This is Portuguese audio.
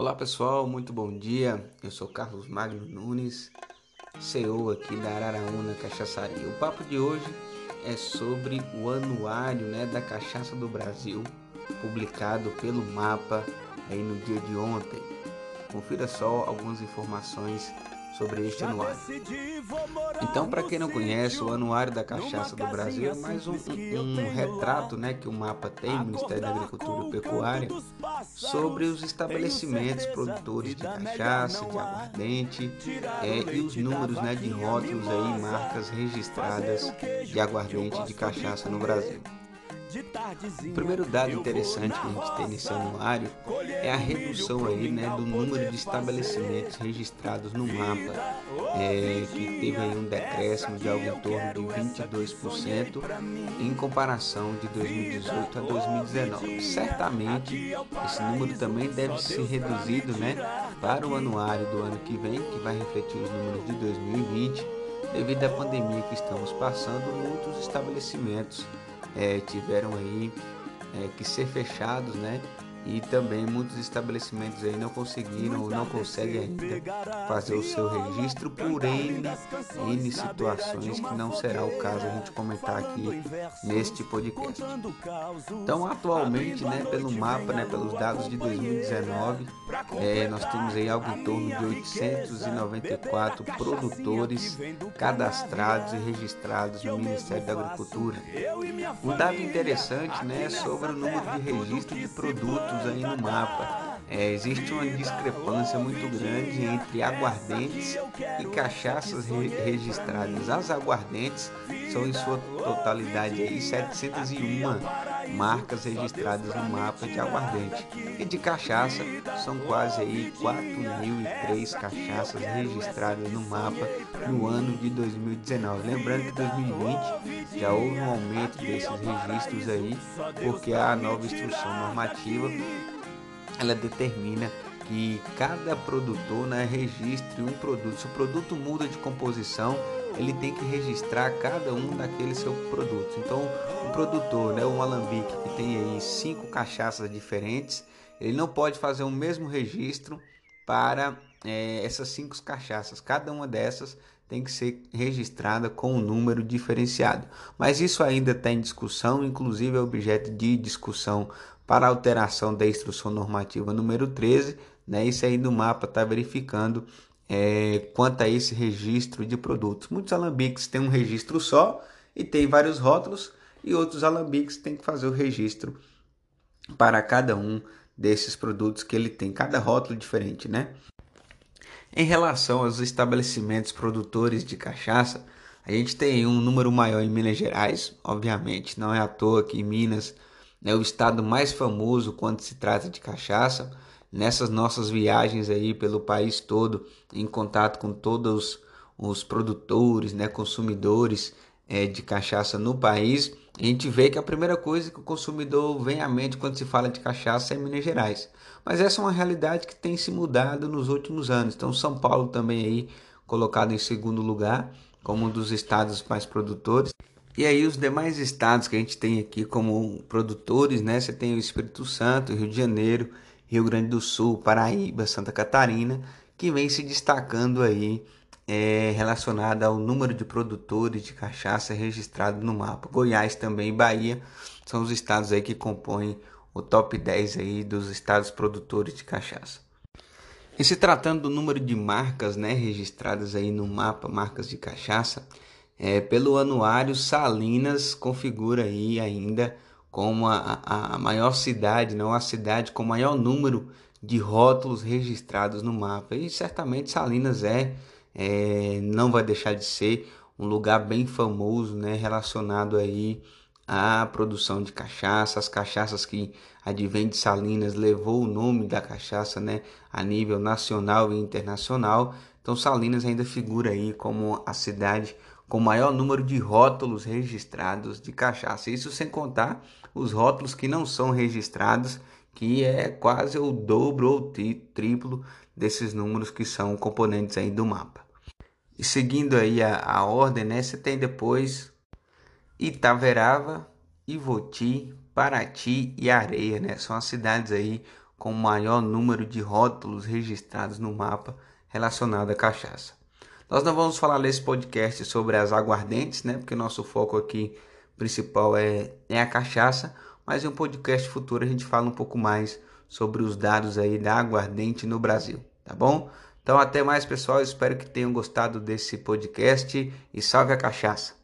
Olá pessoal, muito bom dia. Eu sou Carlos Magno Nunes, CEO aqui da Araraúna Cachaçaria. O papo de hoje é sobre o anuário né, da Cachaça do Brasil, publicado pelo MAPA aí no dia de ontem. Confira só algumas informações sobre este anuário. Então, para quem não conhece, o Anuário da Cachaça do Brasil é mais um, um, um retrato né, que o mapa tem, o Ministério da Agricultura e Pecuária, sobre os estabelecimentos produtores de cachaça, de aguardente é, e os números né, de rótulos aí, marcas registradas de aguardente de cachaça no Brasil. O primeiro dado interessante que a gente tem nesse anuário é a redução aí, né, do número de estabelecimentos registrados no mapa, é, que teve aí um decréscimo de algo em torno de 22% em comparação de 2018 a 2019. Certamente esse número também deve ser reduzido né, para o anuário do ano que vem, que vai refletir os números de 2020. Devido à pandemia que estamos passando, muitos estabelecimentos é, tiveram aí é, que ser fechados, né? E também muitos estabelecimentos aí não conseguiram ou não conseguem ainda fazer o seu registro por N, N situações que não será o caso a gente comentar aqui neste podcast. Então atualmente, né, pelo mapa, né, pelos dados de 2019, é, nós temos aí algo em torno de 894 produtores cadastrados e registrados no Ministério da Agricultura. Um dado interessante, né, sobre o número de registro de produtos aí no mapa. É, existe uma discrepância muito grande entre aguardentes e cachaças re registradas. As aguardentes são em sua totalidade aí 701 marcas registradas no mapa de aguardente e de cachaça são quase aí 4.003 cachaças registradas no mapa no ano de 2019. Lembrando que 2020 já houve um aumento desses registros aí porque a nova instrução normativa ela determina que cada produtor né, registre um produto. Se o produto muda de composição, ele tem que registrar cada um daqueles seus produtos. Então, um produtor, né, um alambique que tem aí cinco cachaças diferentes, ele não pode fazer o mesmo registro para é, essas cinco cachaças. Cada uma dessas tem que ser registrada com um número diferenciado. Mas isso ainda está em discussão, inclusive é objeto de discussão para alteração da instrução normativa número 13. Né? Isso aí no mapa está verificando é, quanto a esse registro de produtos. Muitos alambiques têm um registro só e tem vários rótulos, e outros alambiques têm que fazer o registro para cada um desses produtos que ele tem, cada rótulo diferente, né? Em relação aos estabelecimentos produtores de cachaça, a gente tem um número maior em Minas Gerais, obviamente, não é à toa que Minas é o estado mais famoso quando se trata de cachaça. Nessas nossas viagens aí pelo país todo, em contato com todos os produtores, né, consumidores é, de cachaça no país, a gente vê que a primeira coisa que o consumidor vem à mente quando se fala de cachaça é Minas Gerais. Mas essa é uma realidade que tem se mudado nos últimos anos. Então São Paulo também aí colocado em segundo lugar como um dos estados mais produtores. E aí os demais estados que a gente tem aqui como produtores, né? Você tem o Espírito Santo, Rio de Janeiro, Rio Grande do Sul, Paraíba, Santa Catarina, que vem se destacando aí é, relacionada ao número de produtores de cachaça registrado no mapa. Goiás também e Bahia são os estados aí que compõem o top 10 aí dos estados produtores de cachaça. E se tratando do número de marcas né, registradas aí no mapa, marcas de cachaça, é, pelo anuário Salinas configura aí ainda como a, a, maior cidade, não a cidade com maior número de rótulos registrados no mapa. E certamente Salinas é é, não vai deixar de ser um lugar bem famoso, né, relacionado aí à produção de cachaça, as cachaças que advém de Salinas levou o nome da cachaça, né, a nível nacional e internacional. Então Salinas ainda figura aí como a cidade com maior número de rótulos registrados de cachaça. Isso sem contar os rótulos que não são registrados, que é quase o dobro ou triplo desses números que são componentes aí do mapa. E seguindo aí a, a ordem, né, você tem depois Itaverava, Ivoti, Paraty e Areia, né? São as cidades aí com o maior número de rótulos registrados no mapa relacionado à cachaça. Nós não vamos falar nesse podcast sobre as aguardentes, né? Porque nosso foco aqui principal é, é a cachaça, mas em um podcast futuro a gente fala um pouco mais sobre os dados aí da aguardente no Brasil, tá bom? Então até mais pessoal, espero que tenham gostado desse podcast e salve a cachaça!